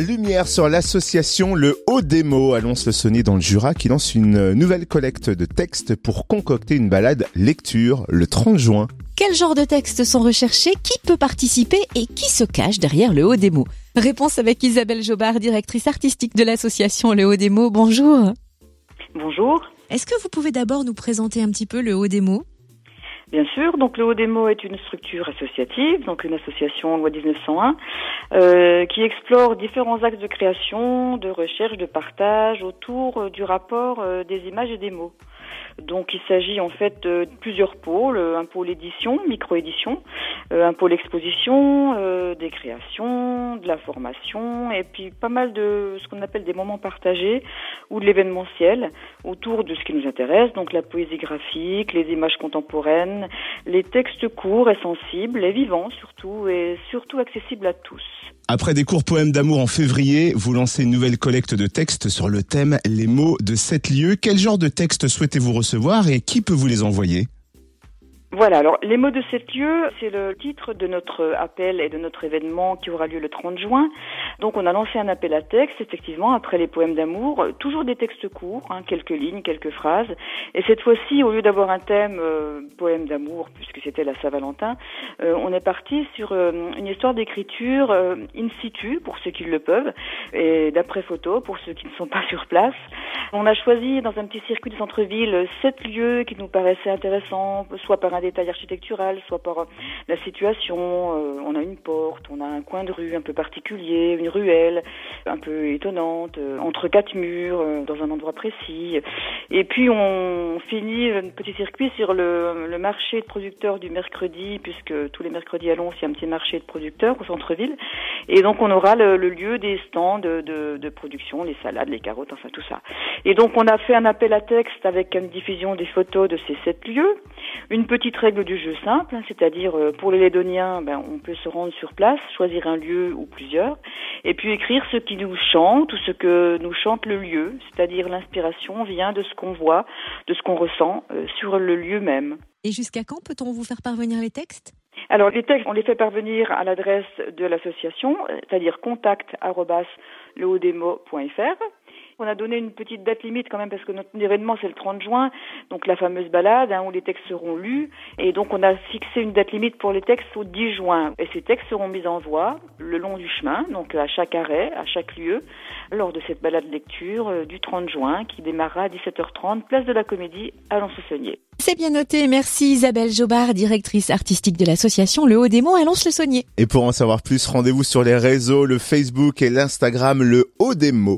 Lumière sur l'association Le Haut des mots annonce le Saunier dans le Jura qui lance une nouvelle collecte de textes pour concocter une balade lecture le 30 juin. Quel genre de textes sont recherchés? Qui peut participer Et qui se cache derrière le haut des mots? Réponse avec Isabelle Jobard, directrice artistique de l'association Le Haut des mots. Bonjour. Bonjour. Est-ce que vous pouvez d'abord nous présenter un petit peu le Haut des mots? Bien sûr, donc le Haut des mots est une structure associative, donc une association loi 1901, euh, qui explore différents axes de création, de recherche, de partage autour euh, du rapport euh, des images et des mots. Donc il s'agit en fait de plusieurs pôles, un pôle édition, micro-édition, un pôle exposition, des créations, de la formation, et puis pas mal de ce qu'on appelle des moments partagés ou de l'événementiel autour de ce qui nous intéresse, donc la poésie graphique, les images contemporaines, les textes courts et sensibles et vivants surtout, et surtout accessibles à tous. Après des courts poèmes d'amour en février, vous lancez une nouvelle collecte de textes sur le thème Les mots de sept lieux. Quel genre de textes souhaitez-vous recevoir et qui peut vous les envoyer? Voilà, alors les mots de sept lieux, c'est le titre de notre appel et de notre événement qui aura lieu le 30 juin. Donc on a lancé un appel à texte, effectivement, après les poèmes d'amour, toujours des textes courts, hein, quelques lignes, quelques phrases. Et cette fois-ci, au lieu d'avoir un thème euh, poème d'amour, puisque c'était la Saint-Valentin, euh, on est parti sur euh, une histoire d'écriture in situ, pour ceux qui le peuvent, et d'après photo, pour ceux qui ne sont pas sur place. On a choisi dans un petit circuit de centre-ville sept lieux qui nous paraissaient intéressants, soit par détail architectural, soit par la situation. Euh, on a une porte, on a un coin de rue un peu particulier, une ruelle un peu étonnante, euh, entre quatre murs, euh, dans un endroit précis. Et puis on finit un petit circuit sur le, le marché de producteurs du mercredi, puisque tous les mercredis à Lons, il y a un petit marché de producteurs au centre-ville. Et donc on aura le, lieu des stands de, de, de, production, les salades, les carottes, enfin tout ça. Et donc on a fait un appel à texte avec une diffusion des photos de ces sept lieux, une petite règle du jeu simple, hein, c'est-à-dire euh, pour les Lédoniens, ben, on peut se rendre sur place, choisir un lieu ou plusieurs, et puis écrire ce qui nous chante ou ce que nous chante le lieu, c'est-à-dire l'inspiration vient de ce qu'on voit, de ce qu'on ressent euh, sur le lieu même. Et jusqu'à quand peut-on vous faire parvenir les textes? Alors les textes, on les fait parvenir à l'adresse de l'association, c'est-à-dire contact on a donné une petite date limite quand même parce que notre événement c'est le 30 juin, donc la fameuse balade hein, où les textes seront lus. Et donc on a fixé une date limite pour les textes au 10 juin. Et ces textes seront mis en voie le long du chemin, donc à chaque arrêt, à chaque lieu, lors de cette balade lecture euh, du 30 juin qui démarrera à 17h30, place de la Comédie à Lons-le-Saunier. C'est bien noté. Merci Isabelle Jobard, directrice artistique de l'association Le Haut des Mots à Lons-le-Saunier. Et pour en savoir plus, rendez-vous sur les réseaux, le Facebook et l'Instagram Le Haut des Mots.